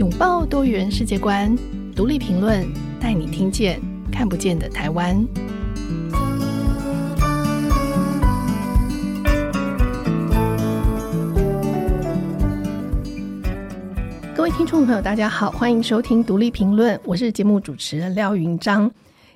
拥抱多元世界观，独立评论，带你听见看不见的台湾。各位听众朋友，大家好，欢迎收听独立评论，我是节目主持人廖云章。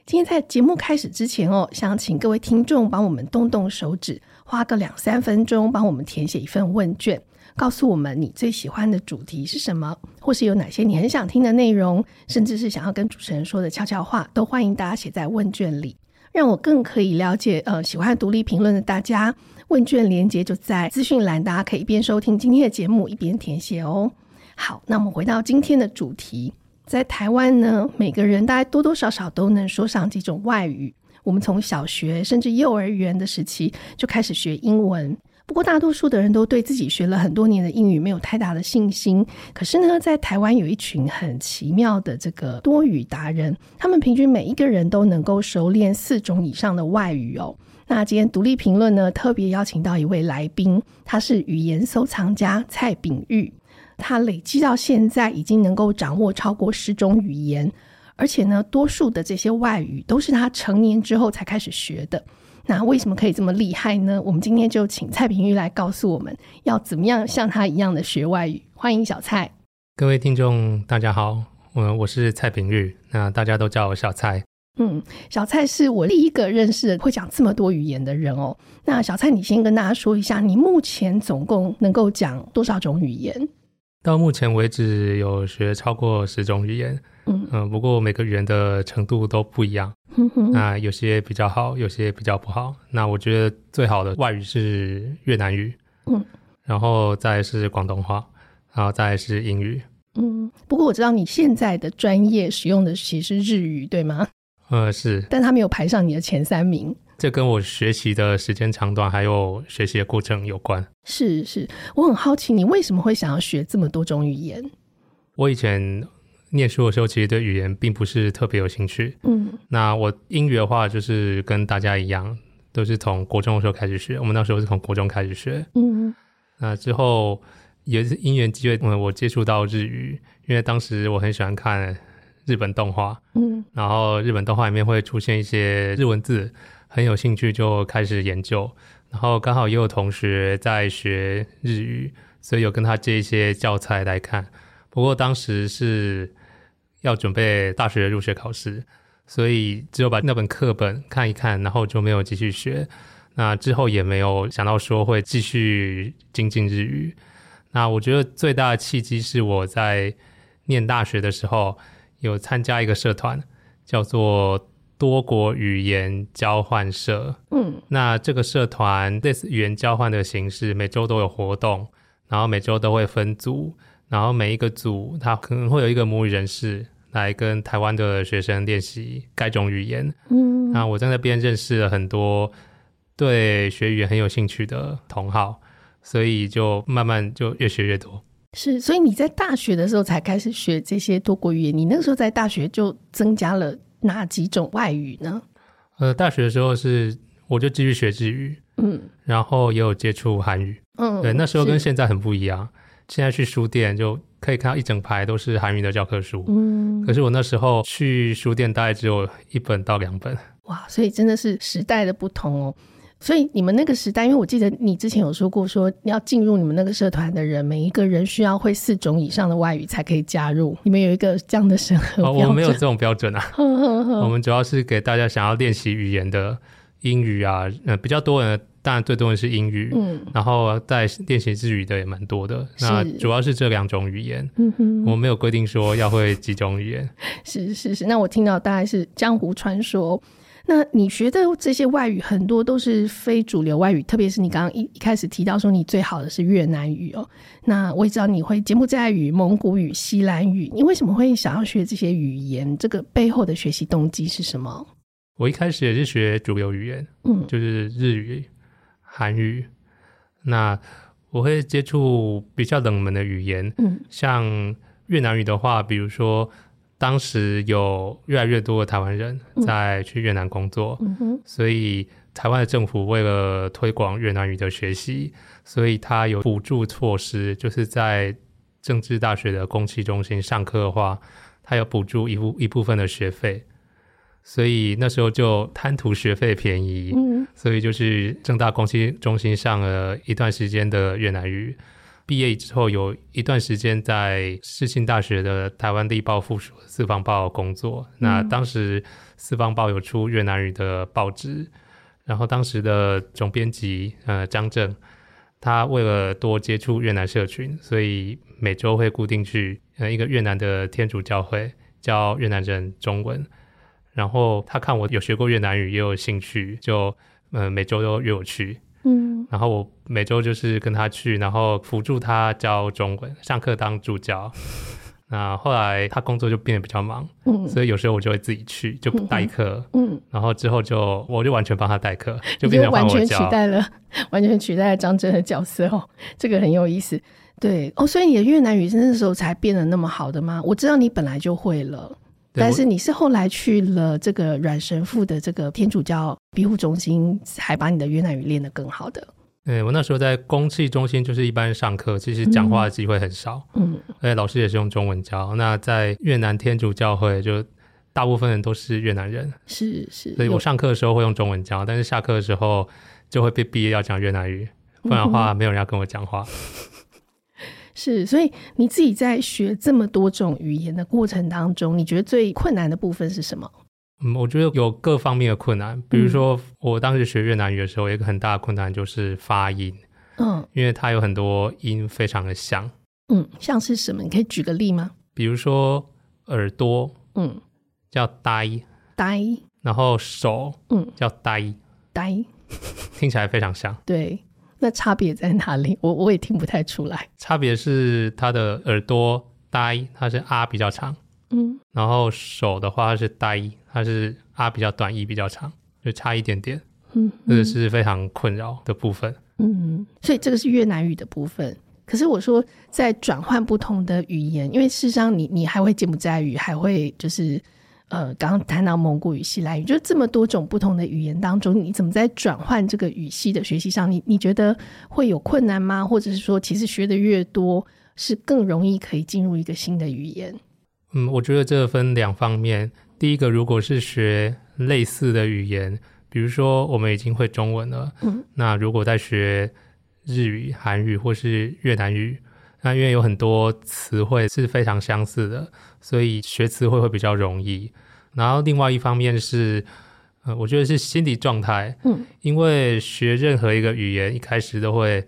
今天在节目开始之前哦，想请各位听众帮我们动动手指，花个两三分钟，帮我们填写一份问卷。告诉我们你最喜欢的主题是什么，或是有哪些你很想听的内容，甚至是想要跟主持人说的悄悄话，都欢迎大家写在问卷里，让我更可以了解呃喜欢独立评论的大家。问卷连接就在资讯栏，大家可以一边收听今天的节目，一边填写哦。好，那我们回到今天的主题，在台湾呢，每个人大概多多少少都能说上几种外语。我们从小学甚至幼儿园的时期就开始学英文。不过，大多数的人都对自己学了很多年的英语没有太大的信心。可是呢，在台湾有一群很奇妙的这个多语达人，他们平均每一个人都能够熟练四种以上的外语哦。那今天独立评论呢，特别邀请到一位来宾，他是语言收藏家蔡炳玉，他累积到现在已经能够掌握超过十种语言，而且呢，多数的这些外语都是他成年之后才开始学的。那为什么可以这么厉害呢？我们今天就请蔡平玉来告诉我们要怎么样像他一样的学外语。欢迎小蔡。各位听众，大家好，我我是蔡平玉，那大家都叫我小蔡。嗯，小蔡是我第一个认识的会讲这么多语言的人哦。那小蔡，你先跟大家说一下，你目前总共能够讲多少种语言？到目前为止，有学超过十种语言。嗯嗯，不过每个语言的程度都不一样。嗯，那有些比较好，有些比较不好。那我觉得最好的外语是越南语，嗯，然后再是广东话，然后再是英语。嗯，不过我知道你现在的专业使用的其实是日语，对吗？呃，是，但它没有排上你的前三名。这跟我学习的时间长短还有学习的过程有关。是是，我很好奇，你为什么会想要学这么多种语言？我以前。念书的时候，其实对语言并不是特别有兴趣。嗯，那我英语的话，就是跟大家一样，都是从国中的时候开始学。我们那时候是从国中开始学。嗯，那之后也是因缘机会，嗯，我接触到日语，因为当时我很喜欢看日本动画。嗯，然后日本动画里面会出现一些日文字，很有兴趣，就开始研究。然后刚好也有同学在学日语，所以有跟他借一些教材来看。不过当时是。要准备大学的入学考试，所以只有把那本课本看一看，然后就没有继续学。那之后也没有想到说会继续精进日语。那我觉得最大的契机是我在念大学的时候有参加一个社团，叫做多国语言交换社。嗯，那这个社团类似语言交换的形式，每周都有活动，然后每周都会分组，然后每一个组它可能会有一个母语人士。来跟台湾的学生练习该种语言。嗯，那我在那边认识了很多对学语言很有兴趣的同好，所以就慢慢就越学越多。是，所以你在大学的时候才开始学这些多国语言。你那个时候在大学就增加了哪几种外语呢？呃，大学的时候是我就继续学日语，嗯，然后也有接触韩语，嗯，对，那时候跟现在很不一样。现在去书店就可以看到一整排都是韩语的教科书，嗯，可是我那时候去书店大概只有一本到两本。哇，所以真的是时代的不同哦。所以你们那个时代，因为我记得你之前有说过，说要进入你们那个社团的人，每一个人需要会四种以上的外语才可以加入。你们有一个这样的审核标准？哦，我没有这种标准啊。我们主要是给大家想要练习语言的英语啊，呃，比较多人。当然，最多的是英语，嗯，然后在练习日语的也蛮多的。那主要是这两种语言，嗯哼，我没有规定说要会几种语言。是是是，那我听到大概是江湖传说。那你学的这些外语很多都是非主流外语，特别是你刚刚一一开始提到说你最好的是越南语哦。那我也知道你会柬埔寨语、蒙古语、西兰语，你为什么会想要学这些语言？这个背后的学习动机是什么？我一开始也是学主流语言，嗯，就是日语。韩语，那我会接触比较冷门的语言，嗯，像越南语的话，比如说当时有越来越多的台湾人在去越南工作，嗯哼，所以台湾的政府为了推广越南语的学习，所以他有补助措施，就是在政治大学的公器中心上课的话，他有补助一部一部分的学费，所以那时候就贪图学费便宜，嗯，所以就是正大公企中心上了一段时间的越南语。毕业之后有一段时间在世新大学的台湾地报附属四方报工作。嗯、那当时四方报有出越南语的报纸，然后当时的总编辑呃张正，他为了多接触越南社群，所以每周会固定去呃一个越南的天主教会教越南人中文。然后他看我有学过越南语，也有兴趣，就呃每周都约我去。嗯，然后我每周就是跟他去，然后辅助他教中文，上课当助教。那后来他工作就变得比较忙，嗯，所以有时候我就会自己去，就代课，嗯，嗯，然后之后就我就完全帮他代课，就变成完全取代了，完全取代了张真的角色哦，这个很有意思，对哦，所以你的越南语是那时候才变得那么好的吗？我知道你本来就会了。但是你是后来去了这个阮神父的这个天主教庇护中心，还把你的越南语练得更好的。对，我那时候在公器中心，就是一般上课，其实讲话的机会很少。嗯，而且老师也是用中文教。那在越南天主教会，就大部分人都是越南人。是是。所以我上课的时候会用中文教，但是下课的时候就会被逼要讲越南语，不然的话没有人要跟我讲话。嗯是，所以你自己在学这么多种语言的过程当中，你觉得最困难的部分是什么？嗯，我觉得有各方面的困难。比如说，我当时学越南语的时候，有一个很大的困难就是发音。嗯，因为它有很多音非常的像。嗯，像是什么？你可以举个例吗？比如说耳朵，嗯，叫呆呆，然后手，嗯，叫呆呆，听起来非常像。对。那差别在哪里？我我也听不太出来。差别是他的耳朵呆，它是啊比较长，嗯，然后手的话是呆，它是啊比较短，一比较长，就差一点点，嗯，这个是非常困扰的部分，嗯，所以这个是越南语的部分。可是我说在转换不同的语言，因为事实上你你还会柬埔寨语，还会就是。呃，刚刚谈到蒙古语、西来语，就这么多种不同的语言当中，你怎么在转换这个语系的学习上，你你觉得会有困难吗？或者是说，其实学的越多，是更容易可以进入一个新的语言？嗯，我觉得这分两方面。第一个，如果是学类似的语言，比如说我们已经会中文了，嗯，那如果在学日语、韩语或是越南语。那因为有很多词汇是非常相似的，所以学词汇会比较容易。然后另外一方面是，呃，我觉得是心理状态。嗯，因为学任何一个语言，一开始都会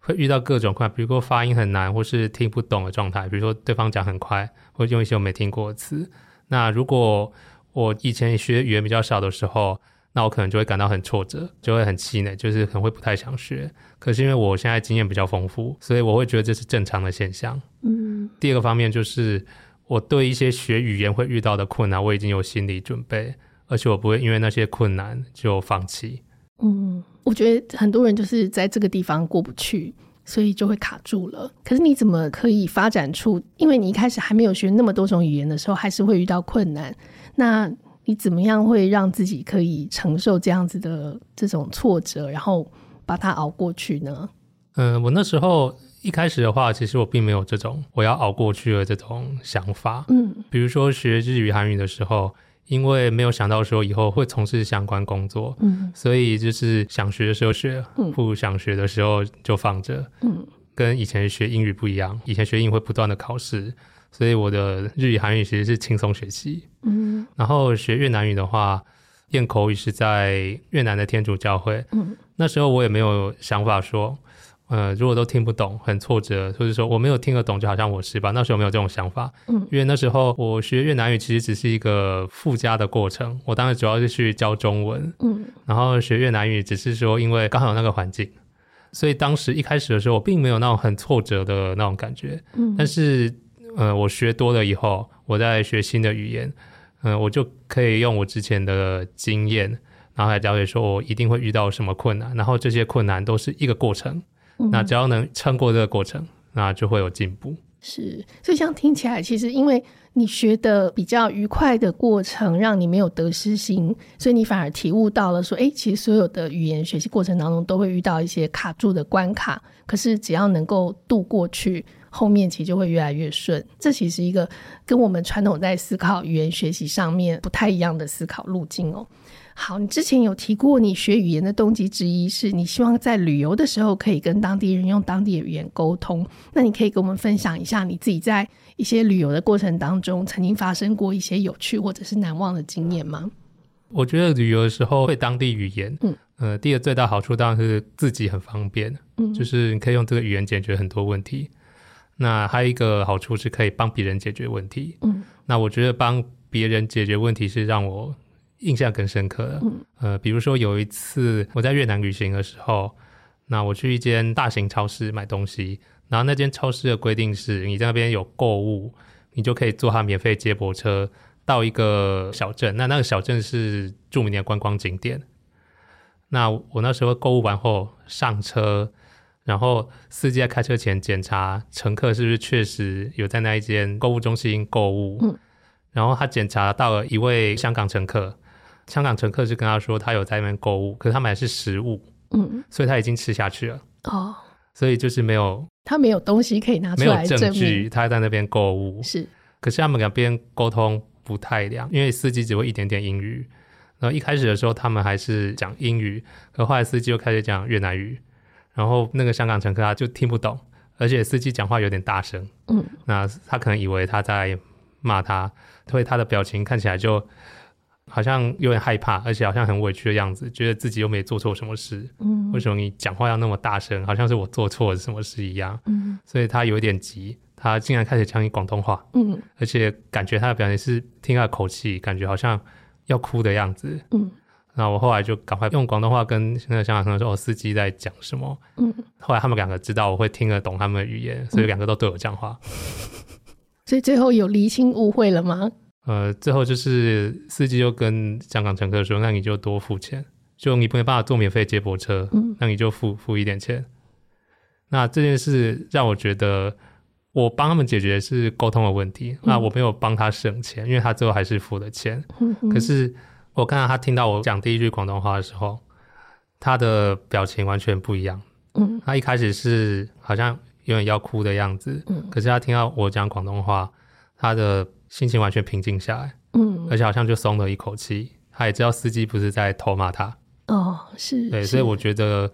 会遇到各种困难，比如说发音很难，或是听不懂的状态。比如说对方讲很快，或用一些我没听过的词。那如果我以前学语言比较少的时候，那我可能就会感到很挫折，就会很气馁，就是可能会不太想学。可是因为我现在经验比较丰富，所以我会觉得这是正常的现象。嗯。第二个方面就是我对一些学语言会遇到的困难，我已经有心理准备，而且我不会因为那些困难就放弃。嗯，我觉得很多人就是在这个地方过不去，所以就会卡住了。可是你怎么可以发展出？因为你一开始还没有学那么多种语言的时候，还是会遇到困难。那你怎么样会让自己可以承受这样子的这种挫折，然后把它熬过去呢？嗯、呃，我那时候一开始的话，其实我并没有这种我要熬过去的这种想法。嗯，比如说学日语、韩语的时候，因为没有想到说以后会从事相关工作，嗯，所以就是想学的时候学，不想学的时候就放着。嗯，跟以前学英语不一样，以前学英语会不断的考试。所以我的日语、韩语其实是轻松学习。嗯，然后学越南语的话，练口语是在越南的天主教会。嗯，那时候我也没有想法说，呃，如果都听不懂，很挫折，或者说我没有听得懂，就好像我是吧？那时候没有这种想法。嗯，因为那时候我学越南语其实只是一个附加的过程。我当时主要是去教中文。嗯，然后学越南语只是说，因为刚好有那个环境，所以当时一开始的时候，我并没有那种很挫折的那种感觉。嗯，但是。呃，我学多了以后，我在学新的语言，嗯、呃，我就可以用我之前的经验，然后来了解说我一定会遇到什么困难，然后这些困难都是一个过程，嗯、那只要能撑过这个过程，那就会有进步。是，所以这样听起来，其实因为你学的比较愉快的过程，让你没有得失心，所以你反而体悟到了说，哎，其实所有的语言学习过程当中都会遇到一些卡住的关卡，可是只要能够度过去。后面其实就会越来越顺。这其实一个跟我们传统在思考语言学习上面不太一样的思考路径哦。好，你之前有提过，你学语言的动机之一是你希望在旅游的时候可以跟当地人用当地的语言沟通。那你可以跟我们分享一下你自己在一些旅游的过程当中曾经发生过一些有趣或者是难忘的经验吗？我觉得旅游的时候会当地语言，嗯，呃，第一个最大好处当然是自己很方便，嗯，就是你可以用这个语言解决很多问题。那还有一个好处是可以帮别人解决问题，嗯，那我觉得帮别人解决问题是让我。印象更深刻的，嗯，呃，比如说有一次我在越南旅行的时候，那我去一间大型超市买东西，然后那间超市的规定是，你在那边有购物，你就可以坐他免费接驳车到一个小镇，那那个小镇是著名的观光景点。那我那时候购物完后上车，然后司机在开车前检查乘客是不是确实有在那一间购物中心购物，嗯，然后他检查到了一位香港乘客。香港乘客是跟他说，他有在那边购物，可是他买的是食物，嗯，所以他已经吃下去了，哦，所以就是没有，他没有东西可以拿出来有证据他在那边购物，是，可是他们两边沟通不太良，因为司机只会一点点英语，然后一开始的时候他们还是讲英语，可后来司机又开始讲越南语，然后那个香港乘客他就听不懂，而且司机讲话有点大声，嗯，那他可能以为他在骂他，所以他的表情看起来就。好像有点害怕，而且好像很委屈的样子，觉得自己又没做错什么事。嗯，为什么你讲话要那么大声？好像是我做错了什么事一样。嗯，所以他有一点急，他竟然开始讲你广东话。嗯，而且感觉他的表情是听他的口气，感觉好像要哭的样子。嗯，然后我后来就赶快用广东话跟那个香港朋友说：“我司机在讲什么？”嗯，后来他们两个知道我会听得懂他们的语言，所以两个都对我讲话。所以最后有厘清误会了吗？呃，最后就是司机就跟香港乘客说：“那你就多付钱，就你没办法坐免费接驳车，嗯，那你就付付一点钱。”那这件事让我觉得，我帮他们解决的是沟通的问题，嗯，那我没有帮他省钱，因为他最后还是付了钱。嗯，可是我看到他听到我讲第一句广东话的时候，他的表情完全不一样。嗯，他一开始是好像有点要哭的样子，嗯，可是他听到我讲广东话，他的。心情完全平静下来，嗯，而且好像就松了一口气。他也知道司机不是在偷骂他，哦，是，对，所以我觉得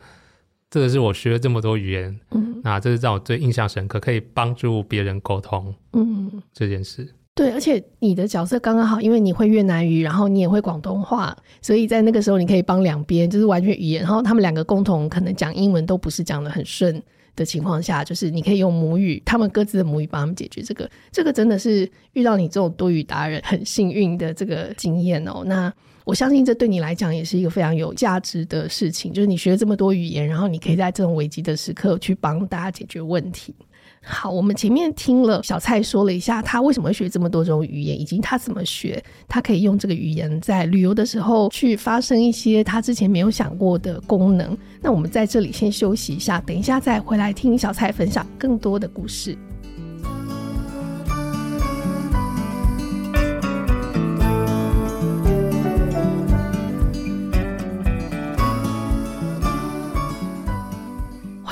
这个是我学了这么多语言，嗯，那这是让我最印象深刻，可以帮助别人沟通，嗯，这件事。对，而且你的角色刚刚好，因为你会越南语，然后你也会广东话，所以在那个时候你可以帮两边，就是完全语言，然后他们两个共同可能讲英文都不是讲的很顺。的情况下，就是你可以用母语，他们各自的母语帮他们解决这个。这个真的是遇到你这种多语达人很幸运的这个经验哦。那我相信这对你来讲也是一个非常有价值的事情，就是你学了这么多语言，然后你可以在这种危机的时刻去帮大家解决问题。好，我们前面听了小蔡说了一下他为什么会学这么多种语言，以及他怎么学，他可以用这个语言在旅游的时候去发生一些他之前没有想过的功能。那我们在这里先休息一下，等一下再回来听小蔡分享更多的故事。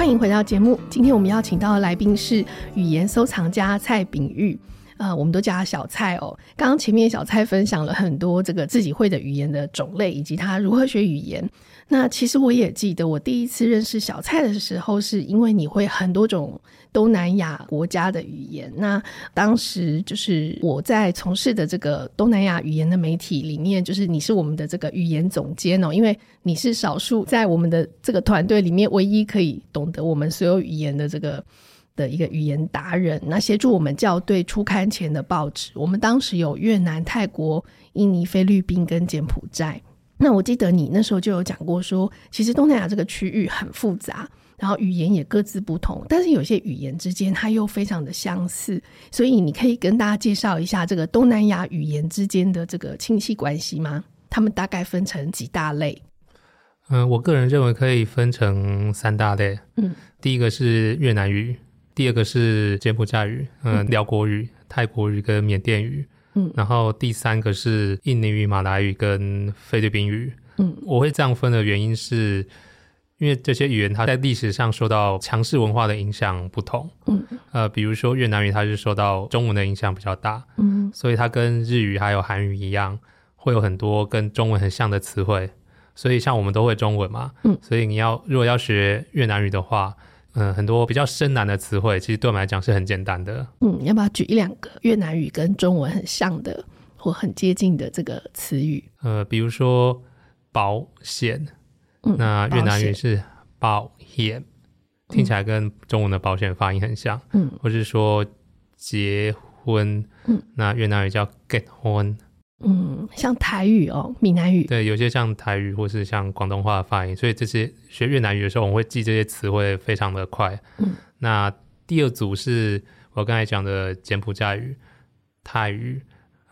欢迎回到节目。今天我们要请到的来宾是语言收藏家蔡炳玉，呃，我们都叫他小蔡哦。刚刚前面小蔡分享了很多这个自己会的语言的种类，以及他如何学语言。那其实我也记得，我第一次认识小蔡的时候，是因为你会很多种东南亚国家的语言。那当时就是我在从事的这个东南亚语言的媒体里面，就是你是我们的这个语言总监哦，因为你是少数在我们的这个团队里面唯一可以懂得我们所有语言的这个的一个语言达人。那协助我们校对出刊前的报纸，我们当时有越南、泰国、印尼、菲律宾跟柬埔寨。那我记得你那时候就有讲过说，说其实东南亚这个区域很复杂，然后语言也各自不同，但是有些语言之间它又非常的相似，所以你可以跟大家介绍一下这个东南亚语言之间的这个亲戚关系吗？他们大概分成几大类？嗯，我个人认为可以分成三大类。嗯，第一个是越南语，第二个是柬埔寨语，嗯，寮国语、泰国语跟缅甸语。嗯，然后第三个是印尼语、马来语跟菲律宾语。嗯，我会这样分的原因是，因为这些语言它在历史上受到强势文化的影响不同。嗯，呃，比如说越南语，它是受到中文的影响比较大。嗯，所以它跟日语还有韩语一样，会有很多跟中文很像的词汇。所以像我们都会中文嘛，嗯，所以你要如果要学越南语的话，嗯、呃，很多比较深难的词汇，其实对我们来讲是很简单的。嗯，要不要举一两个越南语跟中文很像的或很接近的这个词语？呃，比如说保险。那越南语是保险，嗯、听起来跟中文的保险发音很像。嗯，或是说结婚，嗯，那越南语叫 get 婚。嗯，像台语哦，闽南语。对，有些像台语或是像广东话的发音，所以这些学越南语的时候，我们会记这些词汇非常的快。嗯，那第二组是我刚才讲的柬埔寨语、泰语、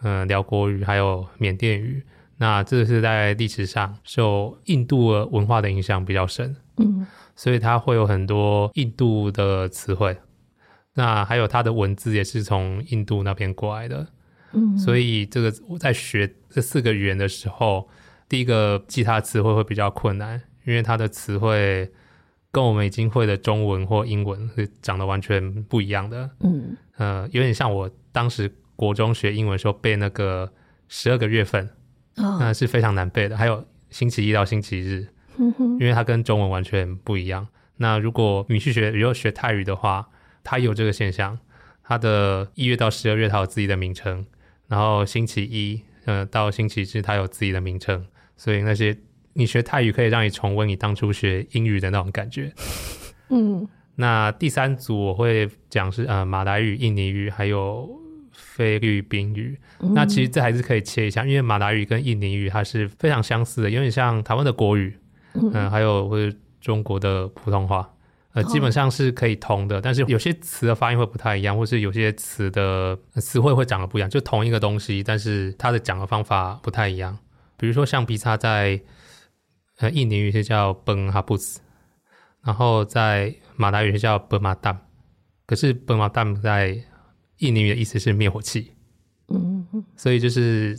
嗯、呃，寮国语，还有缅甸语。那这是在历史上受印度的文化的影响比较深，嗯，所以它会有很多印度的词汇，那还有它的文字也是从印度那边过来的，嗯，所以这个我在学这四个语言的时候，第一个记它的词汇会比较困难，因为它的词汇跟我们已经会的中文或英文是长得完全不一样的，嗯，呃，有点像我当时国中学英文时候背那个十二个月份。那是非常难背的，还有星期一到星期日，因为它跟中文完全不一样。那如果你去学，比如学泰语的话，它有这个现象，它的一月到十二月它有自己的名称，然后星期一呃到星期日它有自己的名称，所以那些你学泰语可以让你重温你当初学英语的那种感觉。嗯，那第三组我会讲是呃马来语、印尼语还有。菲律宾语，那其实这还是可以切一下，因为马来语跟印尼语它是非常相似的，有点像台湾的国语，嗯、呃，还有或者中国的普通话，呃，基本上是可以通的，但是有些词的发音会不太一样，或是有些词的词汇会长得不一样，就同一个东西，但是它的讲的方法不太一样。比如说橡皮擦在呃印尼语是叫 beng hapus，然后在马来语是叫 “bema dam”，可是 “bema dam” 在印尼语的意思是灭火器，嗯，所以就是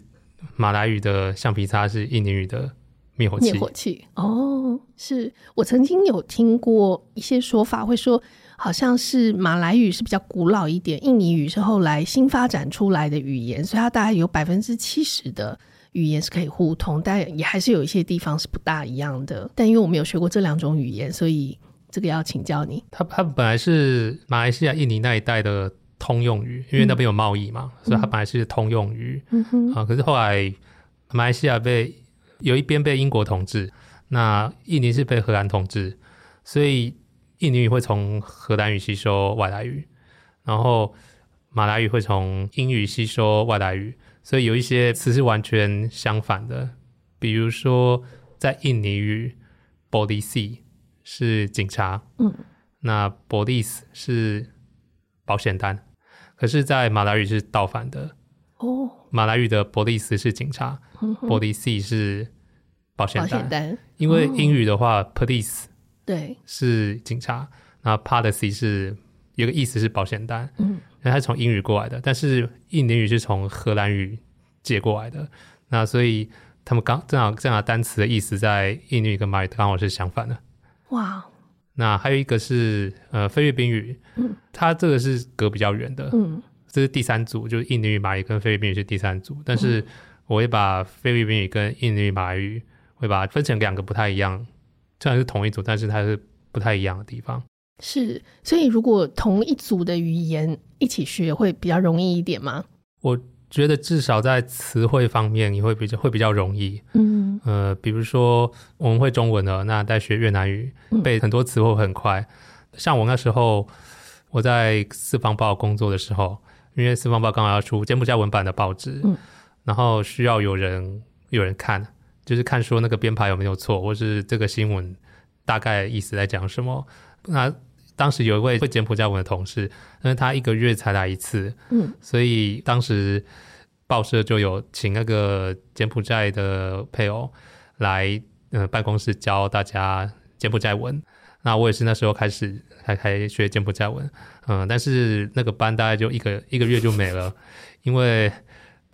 马来语的橡皮擦是印尼语的灭火器。灭火器哦，是我曾经有听过一些说法，会说好像是马来语是比较古老一点，印尼语是后来新发展出来的语言，所以它大概有百分之七十的语言是可以互通，但也还是有一些地方是不大一样的。但因为我没有学过这两种语言，所以这个要请教你。它它本来是马来西亚、印尼那一带的。通用语，因为那边有贸易嘛，嗯、所以它本来是通用语。嗯哼啊，可是后来马来西亚被有一边被英国统治，那印尼是被荷兰统治，所以印尼语会从荷兰语吸收外来语，然后马来语会从英语吸收外来语，所以有一些词是完全相反的。比如说在印尼语，polisi 是警察，嗯，那 police 是保险单。可是，在马来语是倒反的哦。马来语的 police 是警察，policy 是保险单。保险单。因为英语的话，police 对是警察，那 policy 是有个意思是保险单，嗯，因为它从英语过来的。但是印尼语是从荷兰语借过来的，那所以他们刚正好这样的单词的意思在印尼语跟马来语刚好是相反的。哇。那还有一个是呃菲律宾语，嗯，它这个是隔比较远的，嗯，这是第三组，就是印尼语、马来语跟菲律宾语是第三组，但是我会把菲律宾语跟印尼语、马来语会把它分成两个不太一样，虽然是同一组，但是它是不太一样的地方。是，所以如果同一组的语言一起学，会比较容易一点吗？我。觉得至少在词汇方面，你会比较会比较容易。嗯，呃，比如说我们会中文的，那在学越南语，背很多词汇很快。像我那时候我在四方报工作的时候，因为四方报刚好要出柬埔寨文版的报纸，嗯，然后需要有人有人看，就是看说那个编排有没有错，或是这个新闻大概意思在讲什么。那当时有一位会柬埔寨文的同事，因为他一个月才来一次，嗯，所以当时报社就有请那个柬埔寨的配偶来，呃，办公室教大家柬埔寨文。那我也是那时候开始还还学柬埔寨文，嗯，但是那个班大概就一个一个月就没了，因为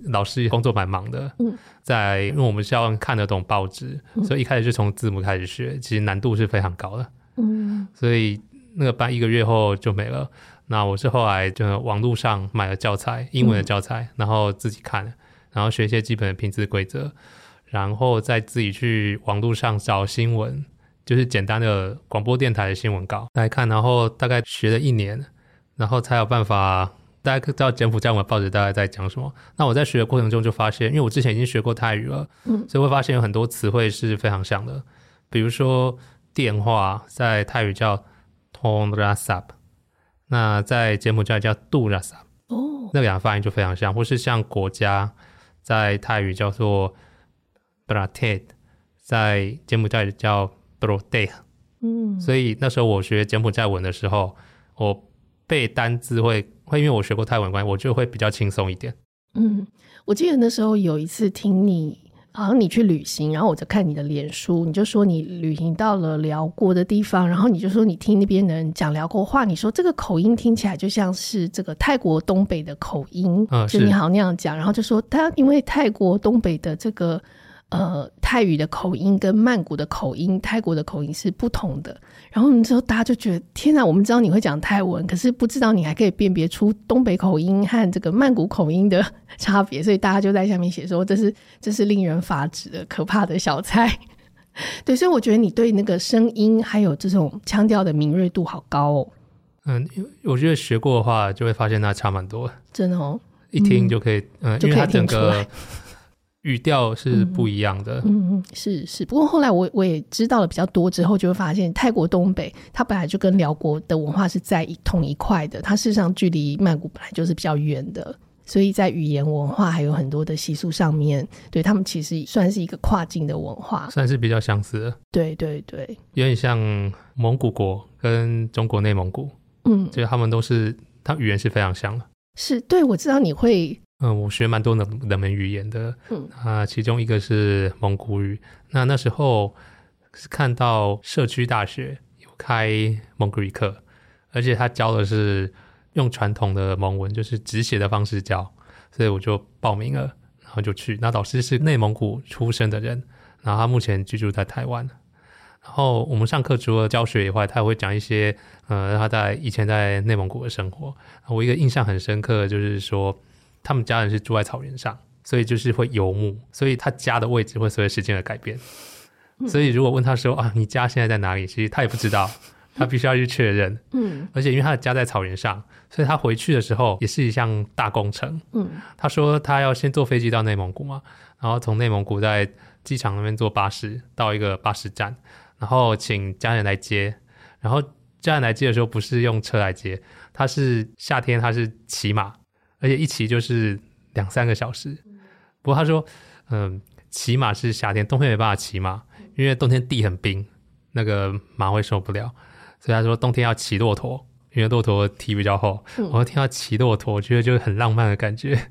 老师工作蛮忙的，嗯，在因为我们是要看得懂报纸，嗯，所以一开始就从字母开始学，其实难度是非常高的，嗯，所以那个班一个月后就没了。那我是后来就网络上买了教材，英文的教材，嗯，然后自己看，然后学一些基本的拼字规则，然后再自己去网络上找新闻，就是简单的广播电台的新闻稿来看，然后大概学了一年，然后才有办法大家知道柬埔寨我们报纸大概在讲什么。那我在学的过程中就发现，因为我之前已经学过泰语了，嗯，所以会发现有很多词汇是非常像的，比如说电话在泰语叫 Tongrasap 那在柬埔寨叫杜拉萨，哦，那两个发音就非常像，或是像国家，在泰语叫做 “bratet”，在柬埔寨叫嗯，所以那时候我学柬埔寨文的时候，我背单字会会因为我学过泰文关系，我就会比较轻松一点。嗯，我记得那时候有一次听你。好像你去旅行，然后我就看你的脸书，你就说你旅行到了寮国的地方，然后你就说你听那边的人讲寮国话，你说这个口音听起来就像是这个泰国东北的口音，嗯，就你好像那样讲，然后就说他因为泰国东北的这个。呃，泰语的口音跟曼谷的口音、泰国的口音是不同的。然后之后大家就觉得，天哪！我们知道你会讲泰文，可是不知道你还可以辨别出东北口音和这个曼谷口音的差别。所以大家就在下面写说，这是 这是令人发指的可怕的小菜。对，所以我觉得你对那个声音还有这种腔调的敏锐度好高哦。嗯，我觉得学过的话就会发现那差蛮多。真的哦，一听就可以，嗯，因为它整个。语调是不一样的，嗯嗯，是是。不过后来我我也知道了比较多之后，就会发现泰国东北它本来就跟辽国的文化是在一同一块的，它事实上距离曼谷本来就是比较远的，所以在语言文化还有很多的习俗上面，对他们其实算是一个跨境的文化，算是比较相似的。对对对，有点像蒙古国跟中国内蒙古，嗯，就是他们都是，他语言是非常像的。是，对，我知道你会。嗯，我学蛮多冷冷门语言的，嗯啊，其中一个是蒙古语。那那时候是看到社区大学有开蒙古语课，而且他教的是用传统的蒙文，就是直写的方式教，所以我就报名了，然后就去。那老师是内蒙古出生的人，然后他目前居住在台湾。然后我们上课除了教学以外，他也会讲一些，呃，他在以前在内蒙古的生活。我一个印象很深刻的就是说。他们家人是住在草原上，所以就是会游牧，所以他家的位置会随着时间而改变。嗯、所以如果问他说啊，你家现在在哪里？其实他也不知道，他必须要去确认。嗯，而且因为他的家在草原上，所以他回去的时候也是一项大工程。嗯，他说他要先坐飞机到内蒙古嘛，然后从内蒙古在机场那边坐巴士到一个巴士站，然后请家人来接。然后家人来接的时候不是用车来接，他是夏天他是骑马。而且一骑就是两三个小时，不过他说，嗯，骑马是夏天，冬天没办法骑马，因为冬天地很冰，那个马会受不了，所以他说冬天要骑骆驼，因为骆驼蹄比较厚。嗯、我听到骑骆驼，我觉得就很浪漫的感觉。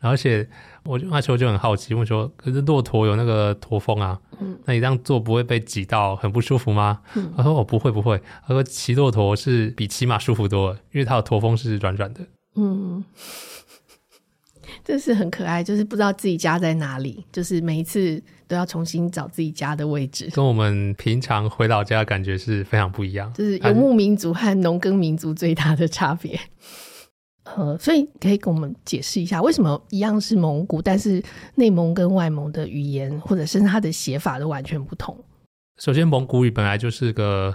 而且我就那时候就很好奇，问说，可是骆驼有那个驼峰啊，嗯、那你这样坐不会被挤到很不舒服吗？嗯、他说我、哦、不会不会，他说骑骆驼是比骑马舒服多了，因为它的驼峰是软软的。嗯，这是很可爱，就是不知道自己家在哪里，就是每一次都要重新找自己家的位置，跟我们平常回老家的感觉是非常不一样。就是游牧民族和农耕民族最大的差别。呃，所以可以跟我们解释一下，为什么一样是蒙古，但是内蒙跟外蒙的语言或者是它的写法都完全不同？首先，蒙古语本来就是个。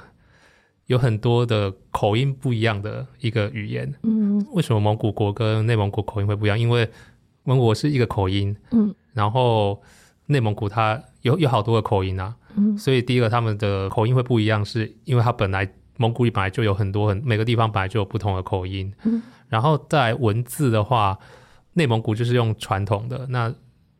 有很多的口音不一样的一个语言，嗯，为什么蒙古国跟内蒙古口音会不一样？因为蒙古是一个口音，嗯，然后内蒙古它有有好多个口音啊，嗯，所以第一个他们的口音会不一样，是因为它本来蒙古语本来就有很多很每个地方本来就有不同的口音，嗯，然后在文字的话，内蒙古就是用传统的，那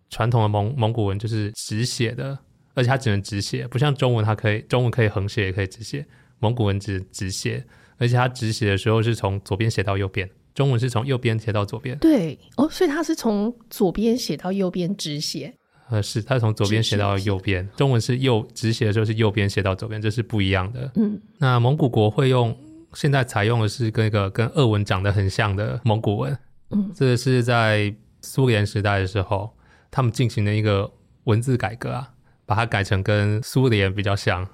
传统的蒙蒙古文就是直写的，而且它只能直写，不像中文，它可以中文可以横写也可以直写。蒙古文字直写，而且它直写的时候是从左边写到右边，中文是从右边写到左边。对哦，所以它是从左边写到右边直写。呃，是它从左边写到右边，中文是右直写的时候是右边写到左边，这是不一样的。嗯，那蒙古国会用现在采用的是跟一个跟俄文长得很像的蒙古文。嗯，这是在苏联时代的时候，他们进行了一个文字改革啊，把它改成跟苏联比较像，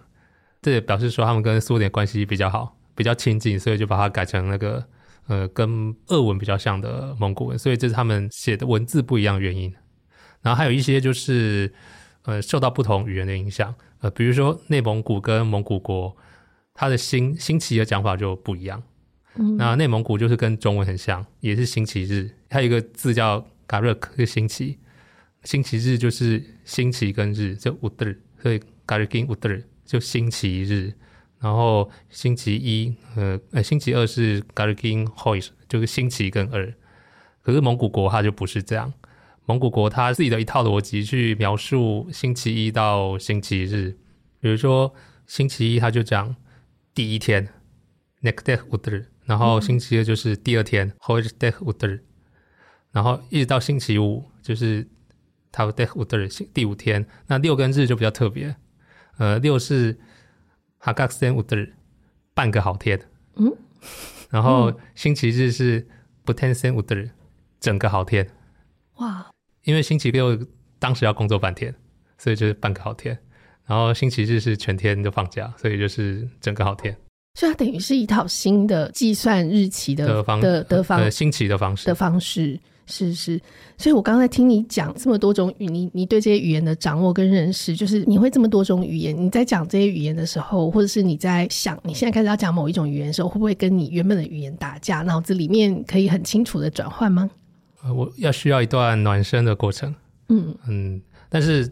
这也表示说他们跟苏联关系比较好，比较亲近，所以就把它改成那个呃跟俄文比较像的蒙古文，所以这是他们写的文字不一样的原因。然后还有一些就是呃受到不同语言的影响，呃比如说内蒙古跟蒙古国，它的星星期的讲法就不一样。嗯，那内蒙古就是跟中文很像，也是星期日，还有一个字叫。嘎热克是星期，星期日就是星期跟日就乌德，所以嘎热金乌德就星期日。然后星期一，呃呃，星期二是嘎热金霍伊，就是星期跟二。可是蒙古国它就不是这样，蒙古国它自己的一套逻辑去描述星期一到星期日。比如说星期一，它就讲第一天，nekdeh 乌德，然后星期二就是第二天，hojdeh 乌德。然后一直到星期五，就是他的第五天。那六跟日就比较特别，呃，六是哈嘎斯天五的半个好天，嗯，然后星期日是不天森五的整个好天，哇！因为星期六当时要工作半天，所以就是半个好天。然后星期日是全天都放假，所以就是整个好天。所以它等于是一套新的计算日期的的方的的方呃星期的方式的方式。是是，所以我刚才听你讲这么多种语，你你对这些语言的掌握跟认识，就是你会这么多种语言，你在讲这些语言的时候，或者是你在想你现在开始要讲某一种语言的时候，会不会跟你原本的语言打架？脑子里面可以很清楚的转换吗？呃，我要需要一段暖身的过程。嗯嗯，但是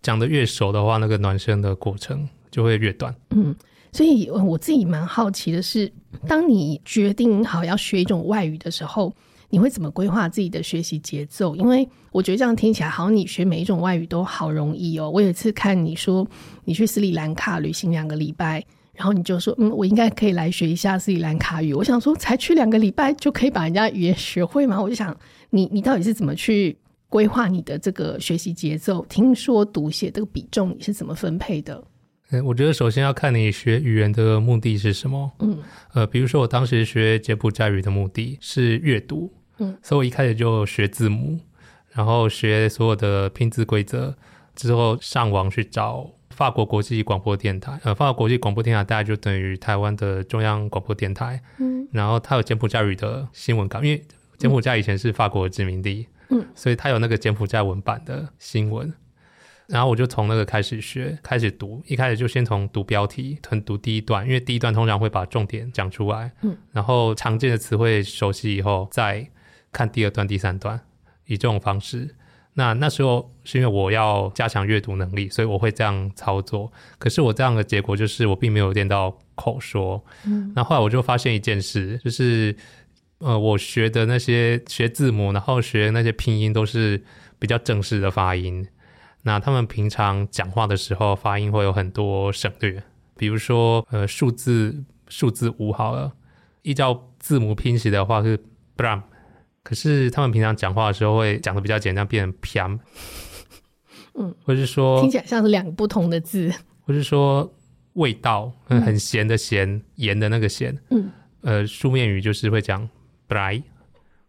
讲的越熟的话，那个暖身的过程就会越短。嗯，所以我自己蛮好奇的是，当你决定好要学一种外语的时候。你会怎么规划自己的学习节奏？因为我觉得这样听起来，好像你学每一种外语都好容易哦。我有一次看你说你去斯里兰卡旅行两个礼拜，然后你就说，嗯，我应该可以来学一下斯里兰卡语。我想说，才去两个礼拜就可以把人家语言学会吗？我就想，你你到底是怎么去规划你的这个学习节奏？听说读写这个比重你是怎么分配的？嗯，我觉得首先要看你学语言的目的是什么。嗯，呃，比如说我当时学柬埔寨语的目的是阅读。嗯，所以我一开始就学字母，然后学所有的拼字规则，之后上网去找法国国际广播电台。呃，法国国际广播电台大概就等于台湾的中央广播电台。嗯，然后它有柬埔寨语的新闻稿，因为柬埔寨以前是法国的殖民地。嗯，所以它有那个柬埔寨文版的新闻。然后我就从那个开始学，开始读。一开始就先从读标题，从读第一段，因为第一段通常会把重点讲出来。嗯，然后常见的词汇熟悉以后，再看第二段、第三段，以这种方式。那那时候是因为我要加强阅读能力，所以我会这样操作。可是我这样的结果就是我并没有练到口说。嗯，那后来我就发现一件事，就是呃，我学的那些学字母，然后学那些拼音都是比较正式的发音。那他们平常讲话的时候，发音会有很多省略，比如说呃，数字数字五好了，依照字母拼写的话是 bram。可是他们平常讲话的时候会讲的比较简单，变成 piam，嗯，或是说听起来像是两个不同的字，或是说味道，嗯，很咸的咸，盐的那个咸，嗯，呃，书面语就是会讲 brai，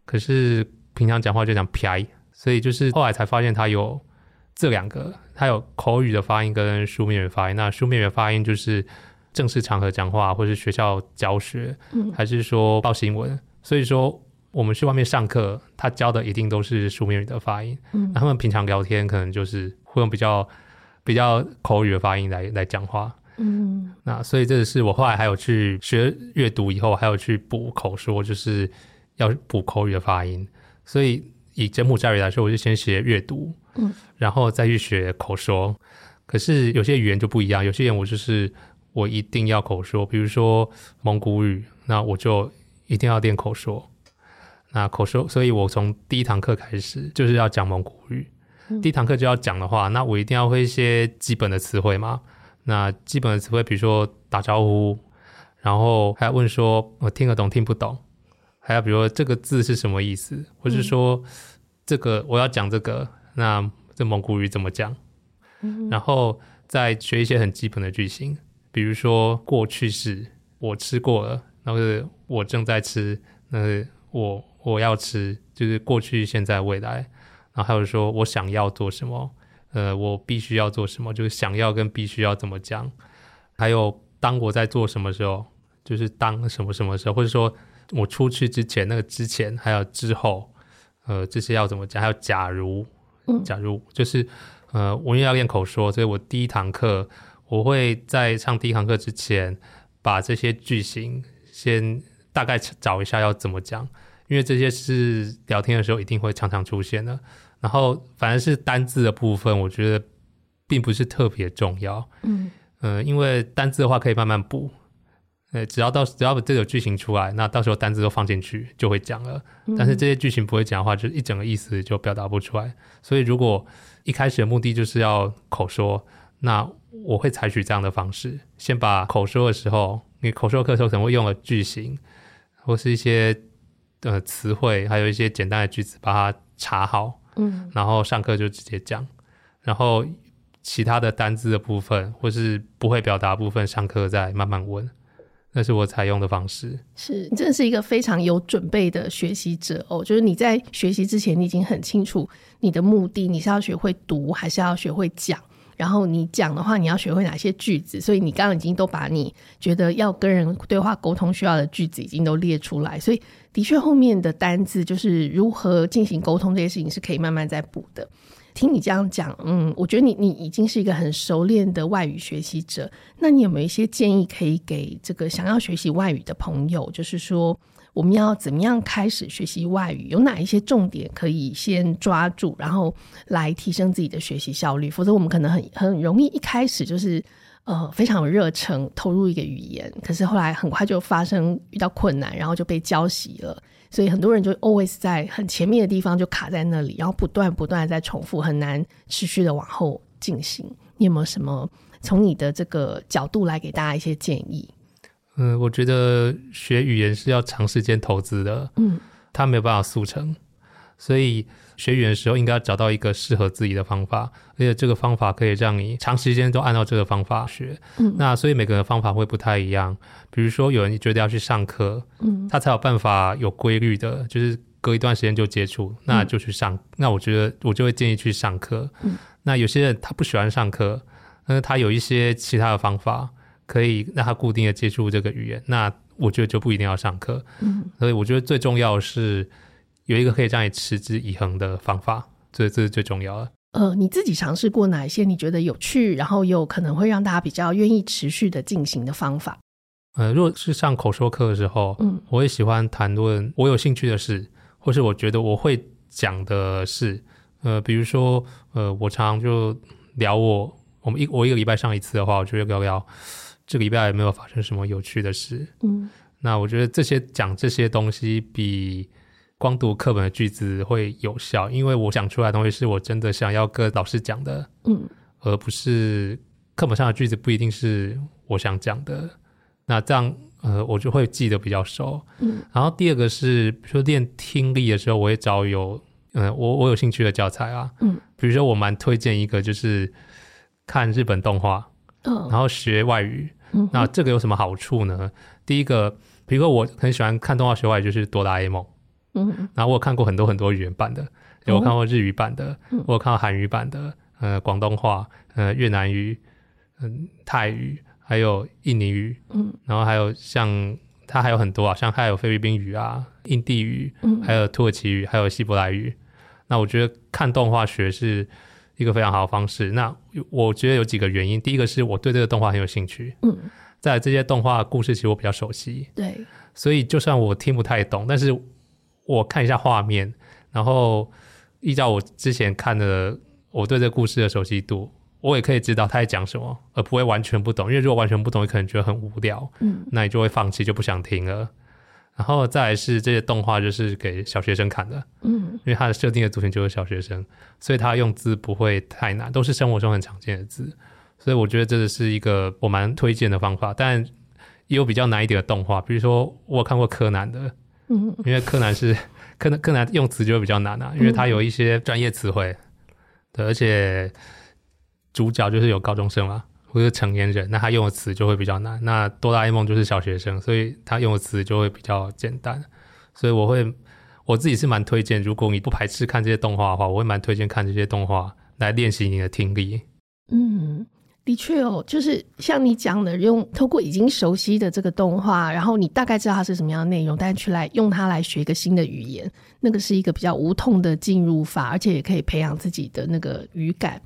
可是平常讲话就讲 piai，所以就是后来才发现它有这两个，它有口语的发音跟书面语发音。那书面语发音就是正式场合讲话，或是学校教学，嗯，还是说报新闻，所以说。我们去外面上课，他教的一定都是书面语的发音。嗯，那他们平常聊天可能就是会用比较比较口语的发音来来讲话。嗯，那所以这是我后来还有去学阅读以后，还有去补口说，就是要补口语的发音。所以以柬埔寨语来说，我就先学阅读，嗯，然后再去学口说。可是有些语言就不一样，有些语言我就是我一定要口说，比如说蒙古语，那我就一定要练口说。那口说，所以我从第一堂课开始就是要讲蒙古语。嗯、第一堂课就要讲的话，那我一定要会一些基本的词汇嘛。那基本的词汇，比如说打招呼，然后还要问说我听得懂听不懂，还要比如说这个字是什么意思，或是说这个我要讲这个，那这蒙古语怎么讲？嗯、然后再学一些很基本的句型，比如说过去式，我吃过了，然后是我正在吃，那是我。我要吃，就是过去、现在、未来。然后还有说我想要做什么，呃，我必须要做什么，就是想要跟必须要怎么讲。还有当我在做什么时候，就是当什么什么时候，或者说我出去之前那个之前，还有之后，呃，这些要怎么讲？还有假如，假如就是呃，我因为要练口说，所以我第一堂课我会在上第一堂课之前把这些句型先大概找一下要怎么讲。因为这些是聊天的时候一定会常常出现的，然后反而是单字的部分，我觉得并不是特别重要。嗯嗯、呃，因为单字的话可以慢慢补，呃，只要到只要这个句型出来，那到时候单字都放进去就会讲了。但是这些句型不会讲的话，就一整个意思就表达不出来。所以如果一开始的目的就是要口说，那我会采取这样的方式，先把口说的时候，你口说课的时候可能会用的句型或是一些。呃，词汇还有一些简单的句子，把它查好，嗯，然后上课就直接讲，然后其他的单字的部分或是不会表达部分，上课再慢慢问，那是我采用的方式。是你真的是一个非常有准备的学习者哦，就是你在学习之前，你已经很清楚你的目的，你是要学会读，还是要学会讲？然后你讲的话，你要学会哪些句子？所以你刚刚已经都把你觉得要跟人对话沟通需要的句子已经都列出来。所以的确，后面的单字就是如何进行沟通这些事情是可以慢慢再补的。听你这样讲，嗯，我觉得你你已经是一个很熟练的外语学习者。那你有没有一些建议可以给这个想要学习外语的朋友？就是说。我们要怎么样开始学习外语？有哪一些重点可以先抓住，然后来提升自己的学习效率？否则我们可能很很容易一开始就是呃非常有热忱投入一个语言，可是后来很快就发生遇到困难，然后就被浇熄了。所以很多人就 always 在很前面的地方就卡在那里，然后不断不断在重复，很难持续的往后进行。你有没有什么从你的这个角度来给大家一些建议？嗯，我觉得学语言是要长时间投资的，嗯，它没有办法速成，所以学语言的时候应该要找到一个适合自己的方法，而且这个方法可以让你长时间都按照这个方法学。嗯，那所以每个人的方法会不太一样，比如说有人觉得要去上课，嗯，他才有办法有规律的，就是隔一段时间就接触，那就去上。嗯，那我觉得我就会建议去上课。嗯，那有些人他不喜欢上课，但是他有一些其他的方法。可以让他固定的接触这个语言，那我觉得就不一定要上课。嗯，所以我觉得最重要的是有一个可以让你持之以恒的方法，这这是最重要的。呃，你自己尝试过哪一些你觉得有趣，然后有可能会让大家比较愿意持续的进行的方法？呃，如果是上口说课的时候，嗯，我也喜欢谈论我有兴趣的事，或是我觉得我会讲的事。呃，比如说，呃，我常常就聊我我们一我一个礼拜上一次的话，我就会聊聊。这个礼拜有没有发生什么有趣的事？嗯，那我觉得这些讲这些东西比光读课本的句子会有效，因为我讲出来的东西是我真的想要跟老师讲的，嗯，而不是课本上的句子不一定是我想讲的。那这样呃，我就会记得比较熟。嗯，然后第二个是，比如说练听力的时候，我会找有嗯、呃，我我有兴趣的教材啊，嗯，比如说我蛮推荐一个，就是看日本动画，嗯，然后学外语。那这个有什么好处呢？第一个，比如说我很喜欢看动画学外语，就是哆啦 A 梦。嗯，然后我有看过很多很多语言版的，有看过日语版的，我有看过韩语版的，呃，广东话，呃，越南语，嗯，泰语，还有印尼语。嗯，然后还有像它还有很多啊，像还有菲律宾语啊、印地语，还有土耳其语，还有希伯来语。那我觉得看动画学是。一个非常好的方式。那我觉得有几个原因。第一个是我对这个动画很有兴趣。嗯，在这些动画故事，其实我比较熟悉。对，所以就算我听不太懂，但是我看一下画面，然后依照我之前看的，我对这个故事的熟悉度，我也可以知道他在讲什么，而不会完全不懂。因为如果完全不懂，你可能觉得很无聊。嗯，那你就会放弃，就不想听了。然后再来是这些动画就是给小学生看的，嗯，因为它的设定的族群就是小学生，所以它用字不会太难，都是生活中很常见的字，所以我觉得这个是一个我蛮推荐的方法。但也有比较难一点的动画，比如说我有看过柯南的，嗯，因为柯南是 柯南，柯南用词就会比较难啊，因为它有一些专业词汇，对，而且主角就是有高中生嘛。或者成年人，那他用的词就会比较难。那哆啦 A 梦就是小学生，所以他用的词就会比较简单。所以我会我自己是蛮推荐，如果你不排斥看这些动画的话，我会蛮推荐看这些动画来练习你的听力。嗯。的确哦，就是像你讲的，用透过已经熟悉的这个动画，然后你大概知道它是什么样的内容，但去来用它来学一个新的语言，那个是一个比较无痛的进入法，而且也可以培养自己的那个语感。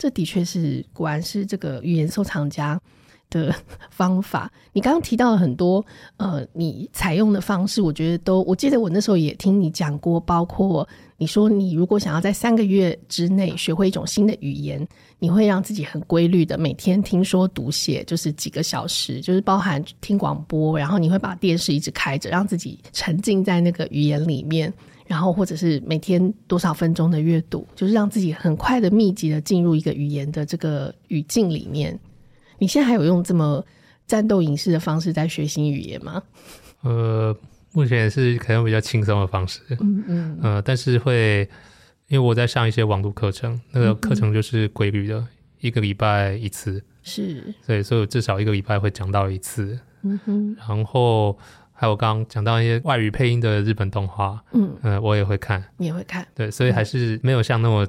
这的确是，果然是这个语言收藏家的方法。你刚刚提到了很多，呃，你采用的方式，我觉得都，我记得我那时候也听你讲过，包括你说你如果想要在三个月之内学会一种新的语言，你会让自己很规律的每天听说读写，就是几个小时，就是包含听广播，然后你会把电视一直开着，让自己沉浸在那个语言里面，然后或者是每天多少分钟的阅读，就是让自己很快的密集的进入一个语言的这个语境里面。你现在还有用这么战斗影视的方式在学习语言吗？呃，目前也是可能比较轻松的方式，嗯嗯，呃，但是会因为我在上一些网络课程，那个课程就是规律的，嗯嗯，一个礼拜一次，是，对，所以至少一个礼拜会讲到一次，嗯哼，然后还有刚刚讲到一些外语配音的日本动画，嗯呃，我也会看，你也会看，对，所以还是没有像那么。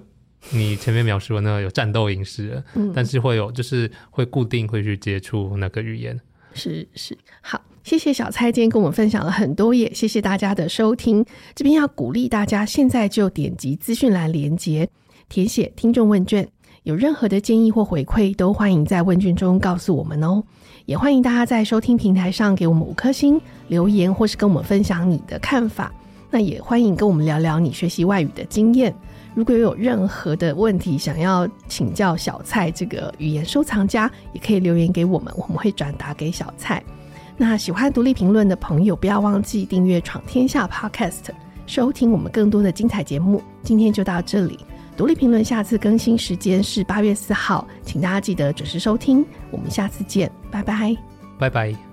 你前面描述的那个有战斗影视，嗯，但是会有，就是会固定会去接触那个语言。是是，好，谢谢小蔡今天跟我们分享了很多，也谢谢大家的收听。这边要鼓励大家，现在就点击资讯栏连接，填写听众问卷。有任何的建议或回馈，都欢迎在问卷中告诉我们哦。也欢迎大家在收听平台上给我们五颗星留言，或是跟我们分享你的看法。那也欢迎跟我们聊聊你学习外语的经验。如果有任何的问题想要请教小蔡这个语言收藏家，也可以留言给我们，我们会转达给小蔡。那喜欢独立评论的朋友，不要忘记订阅《闯天下》Podcast，收听我们更多的精彩节目。今天就到这里，独立评论下次更新时间是八月四号，请大家记得准时收听。我们下次见，拜拜，拜拜。